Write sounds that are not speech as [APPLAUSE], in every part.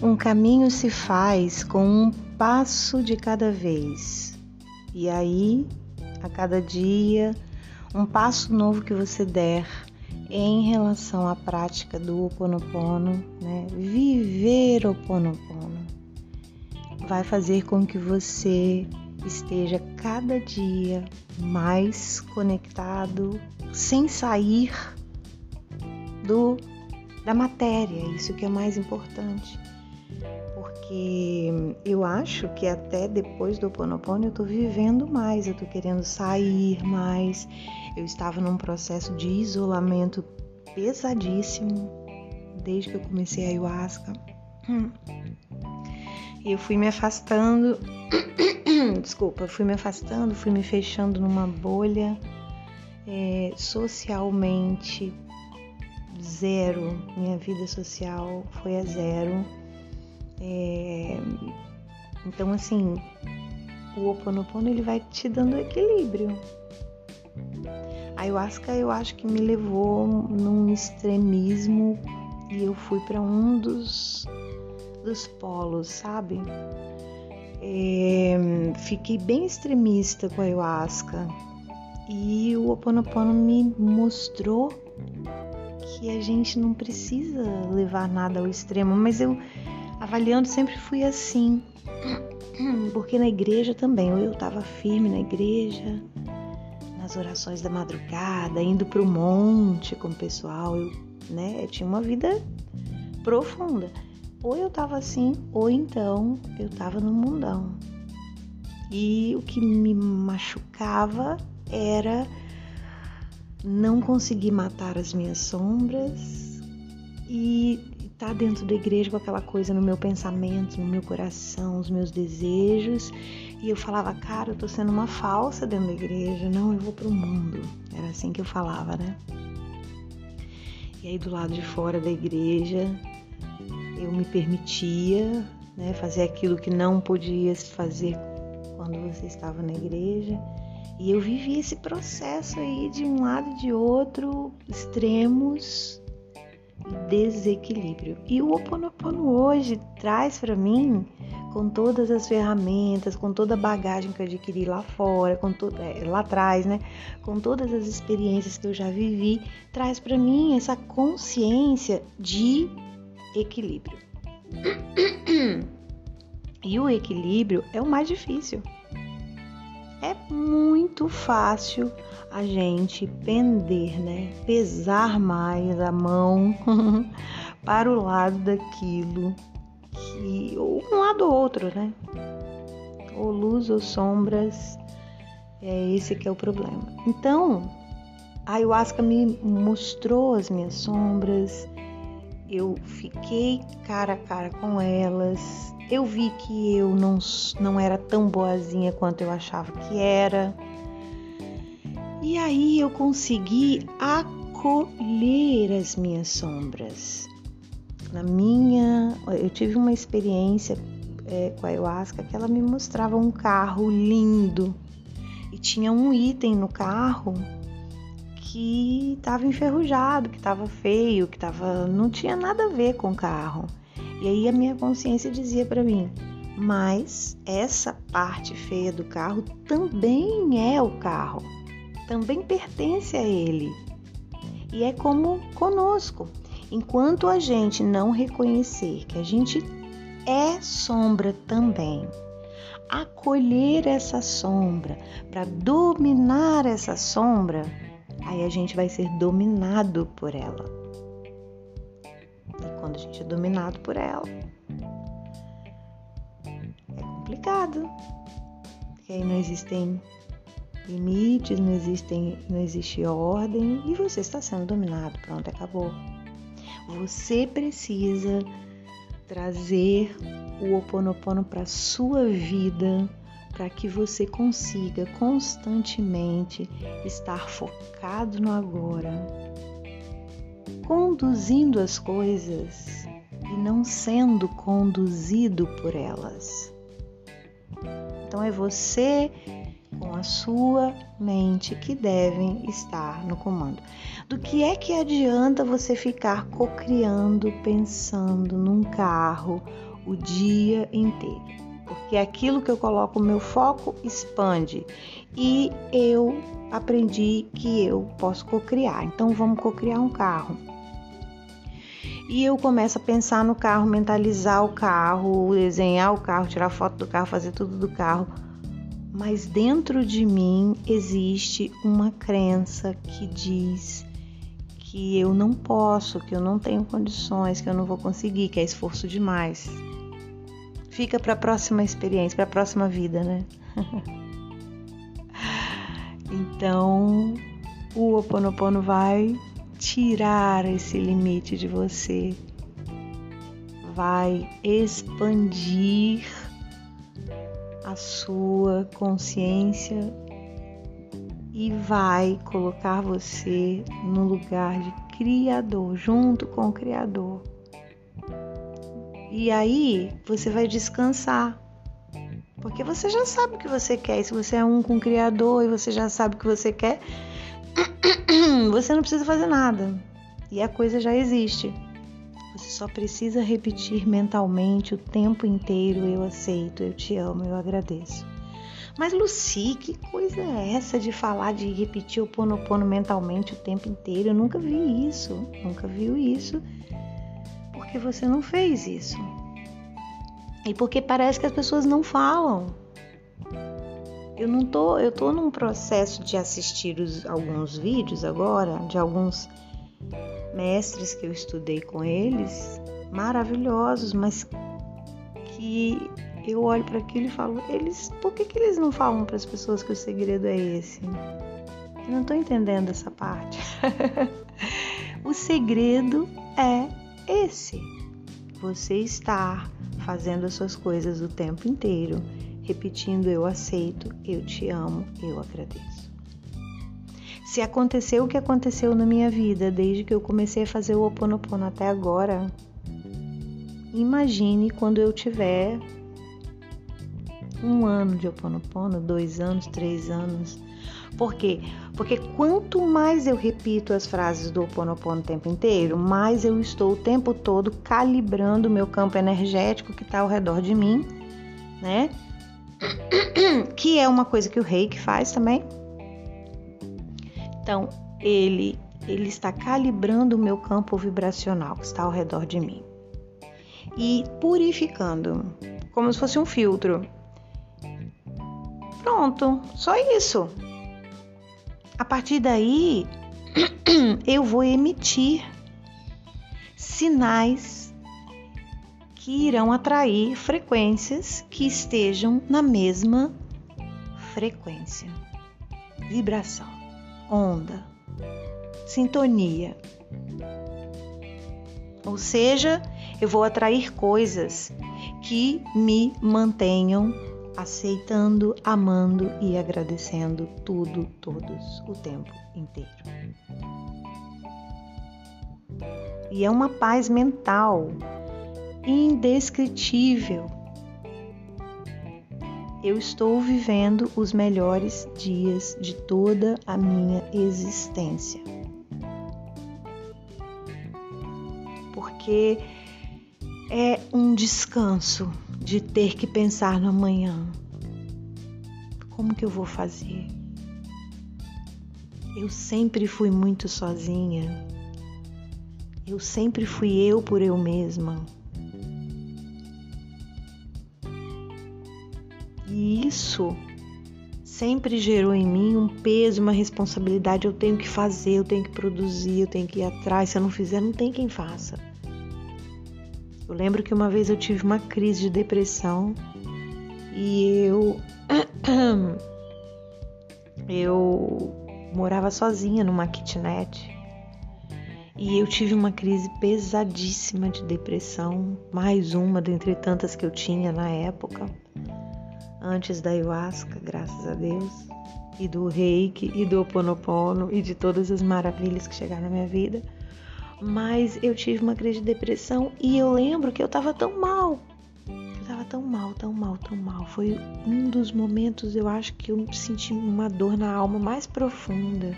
Um caminho se faz com um passo de cada vez. E aí, a cada dia, um passo novo que você der em relação à prática do Oponopono, né? Viver Oponopono vai fazer com que você esteja cada dia mais conectado, sem sair do da matéria, isso que é mais importante porque eu acho que até depois do Ponopono eu tô vivendo mais, eu tô querendo sair mais. Eu estava num processo de isolamento pesadíssimo desde que eu comecei a ayahuasca. E eu fui me afastando, [COUGHS] desculpa, fui me afastando, fui me fechando numa bolha é, socialmente zero. Minha vida social foi a zero é... Então, assim, o Ho Oponopono ele vai te dando equilíbrio. A ayahuasca eu acho que me levou num extremismo e eu fui para um dos, dos polos, sabe? É, fiquei bem extremista com a ayahuasca e o Ho Oponopono me mostrou que a gente não precisa levar nada ao extremo, mas eu avaliando sempre fui assim. Porque na igreja também, eu estava firme na igreja, nas orações da madrugada, indo para o monte com o pessoal, eu, né, eu tinha uma vida profunda. Ou eu estava assim, ou então eu estava no mundão. E o que me machucava era não conseguir matar as minhas sombras e tá dentro da igreja com aquela coisa no meu pensamento, no meu coração, os meus desejos. E eu falava, cara, eu tô sendo uma falsa dentro da igreja, não, eu vou pro mundo. Era assim que eu falava, né? E aí do lado de fora da igreja, eu me permitia né, fazer aquilo que não podia fazer quando você estava na igreja. E eu vivi esse processo aí de um lado e de outro, extremos, desequilíbrio. E o Oponopono hoje traz para mim, com todas as ferramentas, com toda a bagagem que eu adquiri lá fora, com to, é, lá atrás, né? Com todas as experiências que eu já vivi, traz para mim essa consciência de equilíbrio. [COUGHS] E o equilíbrio é o mais difícil. É muito fácil a gente pender, né? Pesar mais a mão [LAUGHS] para o lado daquilo que ou um lado ou outro, né? Ou luz ou sombras, é esse que é o problema. Então, a ayahuasca me mostrou as minhas sombras, eu fiquei cara a cara com elas, eu vi que eu não, não era tão boazinha quanto eu achava que era. E aí eu consegui acolher as minhas sombras. Na minha, eu tive uma experiência é, com a ayahuasca que ela me mostrava um carro lindo e tinha um item no carro que estava enferrujado, que estava feio, que tava, não tinha nada a ver com o carro. E aí a minha consciência dizia para mim: mas essa parte feia do carro também é o carro também pertence a Ele. E é como conosco. Enquanto a gente não reconhecer que a gente é sombra também, acolher essa sombra, para dominar essa sombra, aí a gente vai ser dominado por ela. Quando a gente é dominado por ela, é complicado. Porque aí não existem limites, não, existem, não existe ordem e você está sendo dominado. Pronto, acabou. Você precisa trazer o Oponopono para sua vida para que você consiga constantemente estar focado no agora, conduzindo as coisas e não sendo conduzido por elas. Então é você com a sua mente que devem estar no comando. Do que é que adianta você ficar cocriando, pensando num carro o dia inteiro. Porque aquilo que eu coloco o meu foco expande. E eu aprendi que eu posso cocriar. Então vamos cocriar um carro. E eu começo a pensar no carro, mentalizar o carro, desenhar o carro, tirar foto do carro, fazer tudo do carro. Mas dentro de mim existe uma crença que diz que eu não posso, que eu não tenho condições, que eu não vou conseguir, que é esforço demais. Fica para a próxima experiência, para a próxima vida, né? [LAUGHS] então, o Ho Oponopono vai tirar esse limite de você, vai expandir a sua consciência e vai colocar você no lugar de Criador, junto com o Criador. E aí você vai descansar, porque você já sabe o que você quer. E se você é um com o Criador e você já sabe o que você quer, [CLEARS THROAT] você não precisa fazer nada. E a coisa já existe. Você só precisa repetir mentalmente o tempo inteiro: eu aceito, eu te amo, eu agradeço. Mas Lucy, que coisa é essa de falar de repetir o ponopono mentalmente o tempo inteiro? Eu nunca vi isso, nunca viu isso, porque você não fez isso. E porque parece que as pessoas não falam. Eu não tô, eu tô num processo de assistir os, alguns vídeos agora de alguns mestres que eu estudei com eles, maravilhosos, mas que eu olho para aquilo e falo, eles, por que, que eles não falam para as pessoas que o segredo é esse? Eu não estou entendendo essa parte. [LAUGHS] o segredo é esse. Você estar fazendo as suas coisas o tempo inteiro, repetindo eu aceito, eu te amo, eu agradeço. Se aconteceu o que aconteceu na minha vida desde que eu comecei a fazer o Ho Oponopono até agora, imagine quando eu tiver um ano de Ho Oponopono, dois anos, três anos. Por quê? Porque quanto mais eu repito as frases do Ho Oponopono o tempo inteiro, mais eu estou o tempo todo calibrando o meu campo energético que está ao redor de mim, né? Que é uma coisa que o reiki faz também. Então, ele, ele está calibrando o meu campo vibracional que está ao redor de mim e purificando, como se fosse um filtro. Pronto, só isso. A partir daí, [CLEARS THROAT] eu vou emitir sinais que irão atrair frequências que estejam na mesma frequência, vibração, onda, sintonia. Ou seja, eu vou atrair coisas que me mantenham aceitando, amando e agradecendo tudo, todos, o tempo inteiro. E é uma paz mental indescritível. Eu estou vivendo os melhores dias de toda a minha existência. Porque é um descanso de ter que pensar no amanhã. Como que eu vou fazer? Eu sempre fui muito sozinha. Eu sempre fui eu por eu mesma. E isso sempre gerou em mim um peso, uma responsabilidade. Eu tenho que fazer, eu tenho que produzir, eu tenho que ir atrás. Se eu não fizer, não tem quem faça. Eu lembro que uma vez eu tive uma crise de depressão e eu [CLEARS THROAT] eu morava sozinha numa kitnet e eu tive uma crise pesadíssima de depressão, mais uma dentre tantas que eu tinha na época, antes da ayahuasca, graças a Deus, e do reiki, e do oponopono, e de todas as maravilhas que chegaram na minha vida mas eu tive uma crise de depressão e eu lembro que eu tava tão mal. Eu tava tão mal, tão mal, tão mal. Foi um dos momentos, eu acho que eu senti uma dor na alma mais profunda.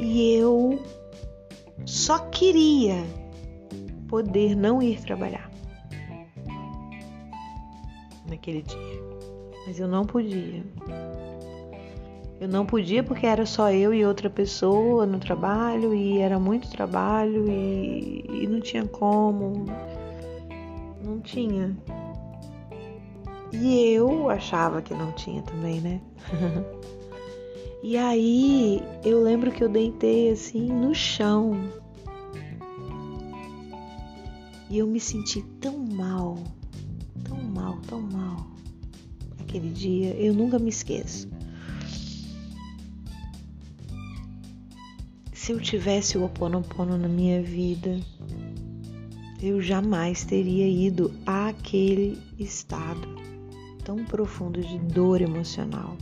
E eu só queria poder não ir trabalhar. Naquele dia. Mas eu não podia. Eu não podia porque era só eu e outra pessoa no trabalho e era muito trabalho e, e não tinha como. Não tinha. E eu achava que não tinha também, né? [LAUGHS] e aí eu lembro que eu deitei assim no chão. E eu me senti tão mal, tão mal, tão mal. Aquele dia, eu nunca me esqueço. Se eu tivesse o Oponopono na minha vida, eu jamais teria ido àquele estado tão profundo de dor emocional.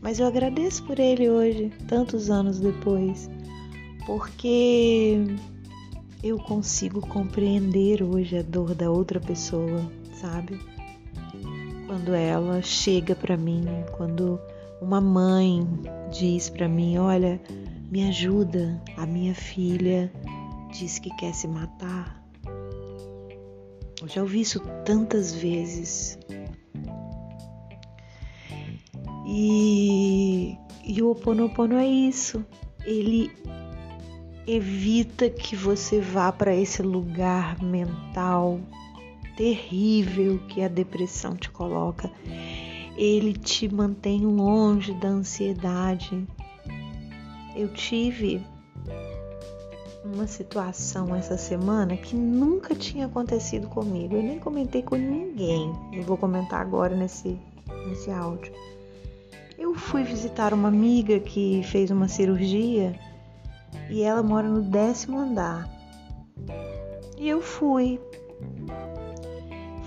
Mas eu agradeço por ele hoje, tantos anos depois, porque eu consigo compreender hoje a dor da outra pessoa, sabe? Quando ela chega para mim, quando uma mãe diz para mim, olha, me ajuda, a minha filha diz que quer se matar. Eu já ouvi isso tantas vezes. E, e o Oponopono é isso. Ele evita que você vá para esse lugar mental terrível que a depressão te coloca. Ele te mantém longe da ansiedade, eu tive uma situação essa semana que nunca tinha acontecido comigo. Eu nem comentei com ninguém. Eu vou comentar agora nesse, nesse áudio. Eu fui visitar uma amiga que fez uma cirurgia e ela mora no décimo andar. E eu fui.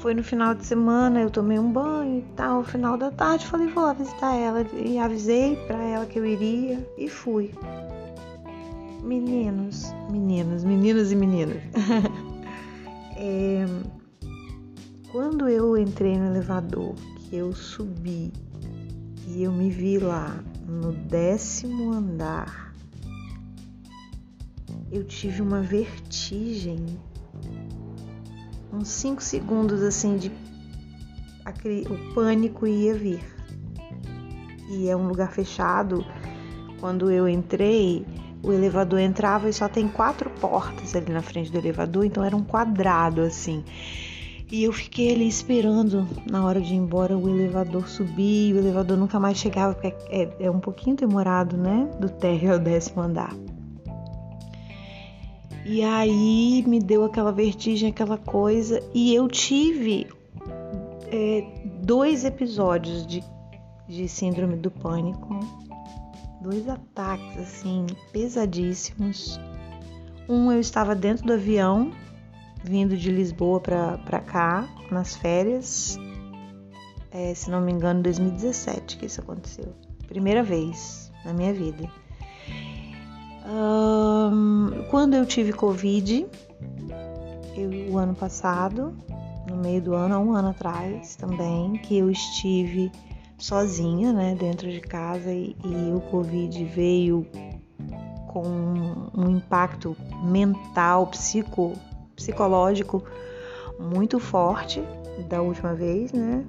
Foi no final de semana, eu tomei um banho e tal. Final da tarde, falei, vou lá visitar ela. E avisei para ela que eu iria e fui. Meninos, meninos, meninos e meninas. é, [LAUGHS] quando eu entrei no elevador, que eu subi e eu me vi lá no décimo andar, eu tive uma vertigem uns 5 segundos assim de o pânico ia vir. E é um lugar fechado. Quando eu entrei, o elevador entrava e só tem quatro portas ali na frente do elevador, então era um quadrado assim. E eu fiquei ali esperando na hora de ir embora o elevador subir, o elevador nunca mais chegava, porque é, é um pouquinho demorado, né? Do térreo ao décimo andar. E aí me deu aquela vertigem, aquela coisa, e eu tive é, dois episódios de, de síndrome do pânico, dois ataques assim pesadíssimos. Um eu estava dentro do avião, vindo de Lisboa para cá, nas férias, é, se não me engano, 2017 que isso aconteceu. Primeira vez na minha vida. Um, quando eu tive Covid, eu, o ano passado, no meio do ano, há um ano atrás também, que eu estive sozinha, né, dentro de casa e, e o Covid veio com um impacto mental, psico, psicológico muito forte da última vez, né?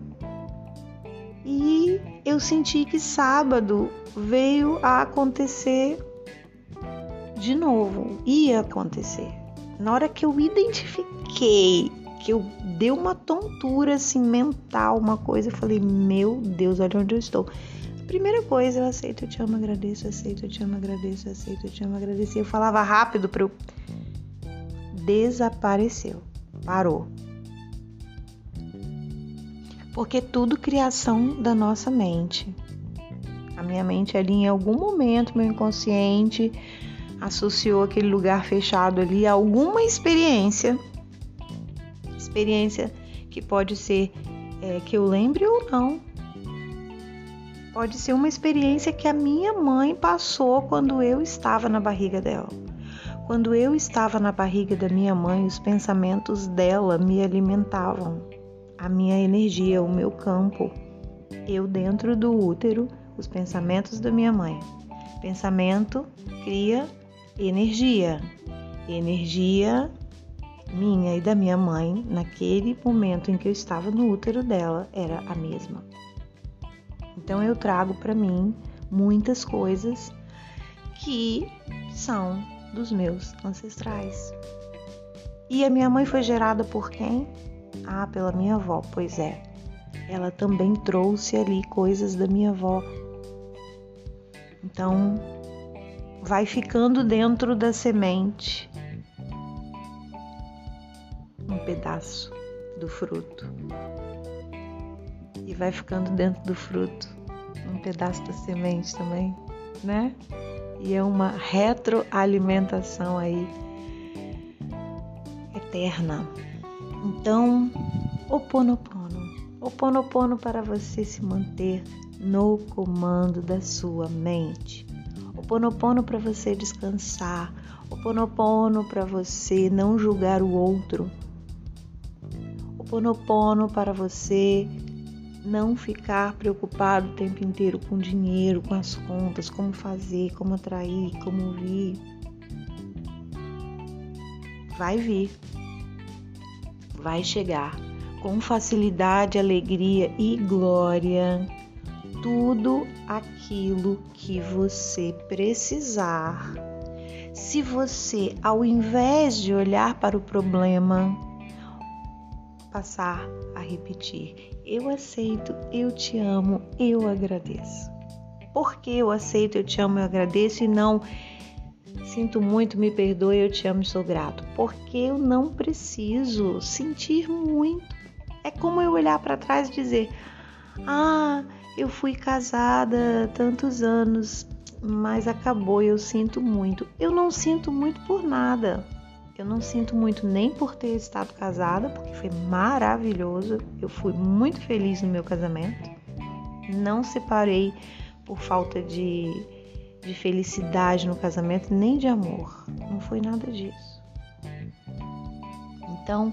E eu senti que sábado veio a acontecer de novo, ia acontecer. Na hora que eu identifiquei, que eu dei uma tontura assim mental, uma coisa, eu falei: Meu Deus, olha onde eu estou. Primeira coisa, eu aceito, eu te amo, agradeço, aceito, eu te amo, agradeço, aceito, eu te amo, agradeço. Eu falava rápido para eu. Desapareceu, parou. Porque tudo criação da nossa mente. A minha mente ali em algum momento, meu inconsciente, associou aquele lugar fechado ali a alguma experiência. Experiência que pode ser é, que eu lembre ou não. Pode ser uma experiência que a minha mãe passou quando eu estava na barriga dela. Quando eu estava na barriga da minha mãe, os pensamentos dela me alimentavam, a minha energia, o meu campo. Eu dentro do útero, os pensamentos da minha mãe. Pensamento cria energia. Energia minha e da minha mãe, naquele momento em que eu estava no útero dela, era a mesma. Então eu trago para mim muitas coisas que são dos meus ancestrais. E a minha mãe foi gerada por quem? Ah, pela minha avó, pois é. Ela também trouxe ali coisas da minha avó. Então, vai ficando dentro da semente um pedaço do fruto. E vai ficando dentro do fruto um pedaço da semente também, né? E é uma retroalimentação aí eterna. Então, o Ponopono. O Ponopono para você se manter no comando da sua mente. O Ponopono para você descansar. O Ponopono para você não julgar o outro Ponopono para você não ficar preocupado o tempo inteiro com dinheiro, com as contas, como fazer, como atrair, como vir. Vai vir, vai chegar com facilidade, alegria e glória tudo aquilo que você precisar. Se você, ao invés de olhar para o problema, passar a repetir: Eu aceito, eu te amo, eu agradeço. Por que eu aceito, eu te amo, eu agradeço e não sinto muito, me perdoe, eu te amo sou grato? Porque eu não preciso sentir muito. É como eu olhar para trás e dizer: Ah, eu fui casada tantos anos, mas acabou, eu sinto muito. Eu não sinto muito por nada. Eu não sinto muito nem por ter estado casada, porque foi maravilhoso. Eu fui muito feliz no meu casamento. Não separei por falta de, de felicidade no casamento, nem de amor. Não foi nada disso. Então,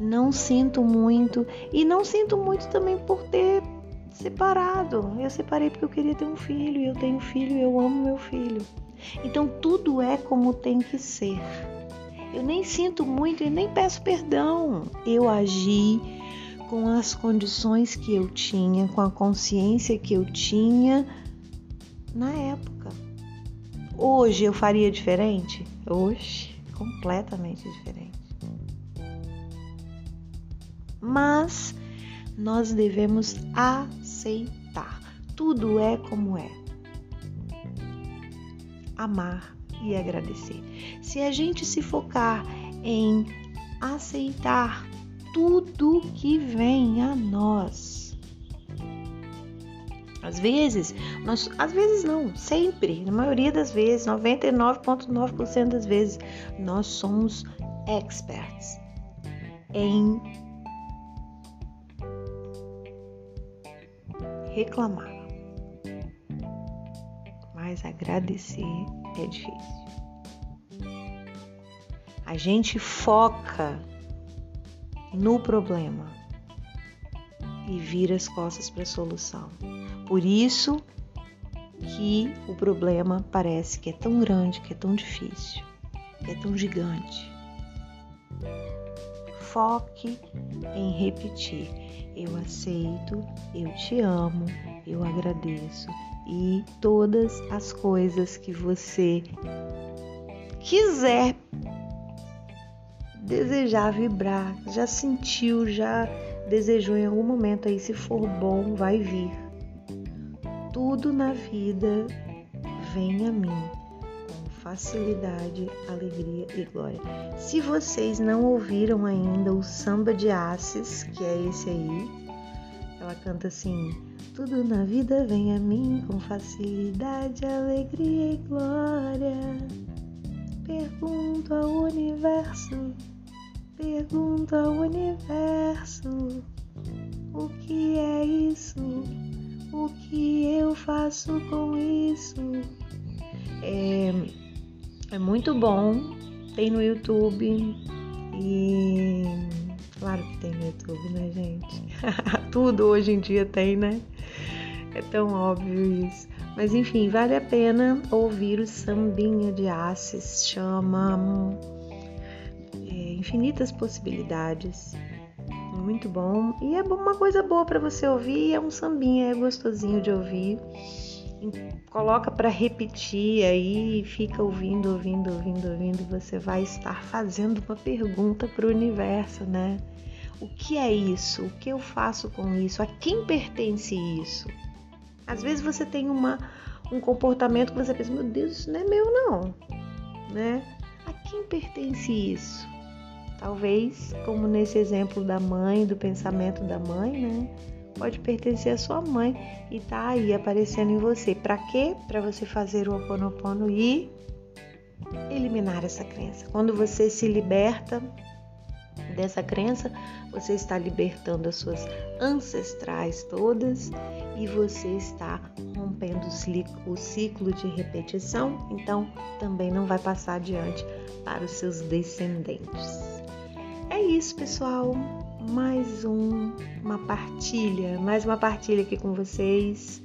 não sinto muito e não sinto muito também por ter separado. Eu separei porque eu queria ter um filho, e eu tenho filho, e eu amo meu filho. Então tudo é como tem que ser. Eu nem sinto muito e nem peço perdão. Eu agi com as condições que eu tinha, com a consciência que eu tinha na época. Hoje eu faria diferente? Hoje, completamente diferente. Mas nós devemos aceitar. Tudo é como é. Amar e agradecer. Se a gente se focar em aceitar tudo que vem a nós, às vezes, nós, às vezes não, sempre, na maioria das vezes, 99,9% das vezes, nós somos experts em reclamar. Mas agradecer é difícil. A gente foca no problema e vira as costas para a solução. Por isso que o problema parece que é tão grande, que é tão difícil, que é tão gigante. Foque em repetir: eu aceito, eu te amo, eu agradeço, e todas as coisas que você quiser desejar vibrar, já sentiu, já desejou em algum momento aí, se for bom, vai vir. Tudo na vida vem a mim facilidade, alegria e glória. Se vocês não ouviram ainda o Samba de Assis, que é esse aí, ela canta assim: tudo na vida vem a mim com facilidade, alegria e glória. Pergunto ao universo, pergunto ao universo: o que é isso? O que eu faço com isso? É, é muito bom, tem no YouTube e Claro que tem no YouTube, né, gente? [LAUGHS] Tudo hoje em dia tem, né? É tão óbvio isso. Mas enfim, vale a pena ouvir o Sambinha de Assis, chama é, infinitas possibilidades. Muito bom. E é uma coisa boa para você ouvir, é um sambinha, é gostosinho de ouvir. Coloca para repetir aí, fica ouvindo, ouvindo, ouvindo, ouvindo. Você vai estar fazendo uma pergunta para o universo, né? O que é isso? O que eu faço com isso? A quem pertence isso? Às vezes você tem uma, um comportamento que você pensa, meu Deus, isso não é meu não, né? A quem pertence isso? Talvez, como nesse exemplo da mãe, do pensamento da mãe, né? Pode pertencer à sua mãe e tá aí aparecendo em você. Para quê? Para você fazer o oponopono e eliminar essa crença. Quando você se liberta dessa crença, você está libertando as suas ancestrais todas e você está rompendo o ciclo de repetição, então também não vai passar adiante para os seus descendentes. É isso, pessoal. Mais um, uma partilha, mais uma partilha aqui com vocês.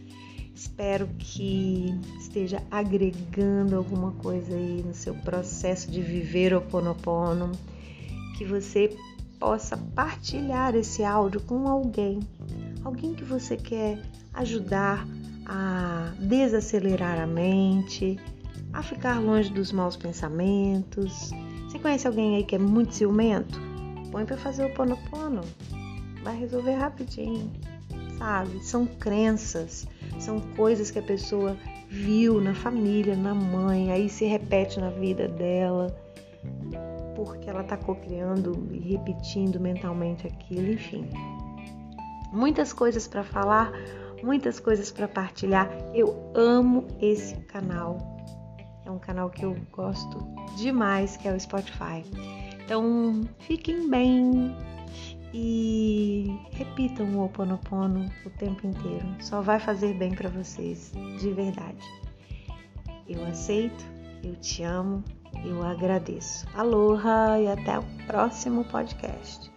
Espero que esteja agregando alguma coisa aí no seu processo de viver o Ponopono, que você possa partilhar esse áudio com alguém, alguém que você quer ajudar a desacelerar a mente, a ficar longe dos maus pensamentos. Você conhece alguém aí que é muito ciumento? Põe para fazer o ponopono. Vai resolver rapidinho, sabe? São crenças, são coisas que a pessoa viu na família, na mãe, aí se repete na vida dela porque ela está cocriando e repetindo mentalmente aquilo, enfim. Muitas coisas para falar, muitas coisas para partilhar. Eu amo esse canal. É um canal que eu gosto demais, que é o Spotify. Então, fiquem bem e repitam o Ho Oponopono o tempo inteiro. Só vai fazer bem para vocês, de verdade. Eu aceito, eu te amo eu agradeço. Aloha e até o próximo podcast.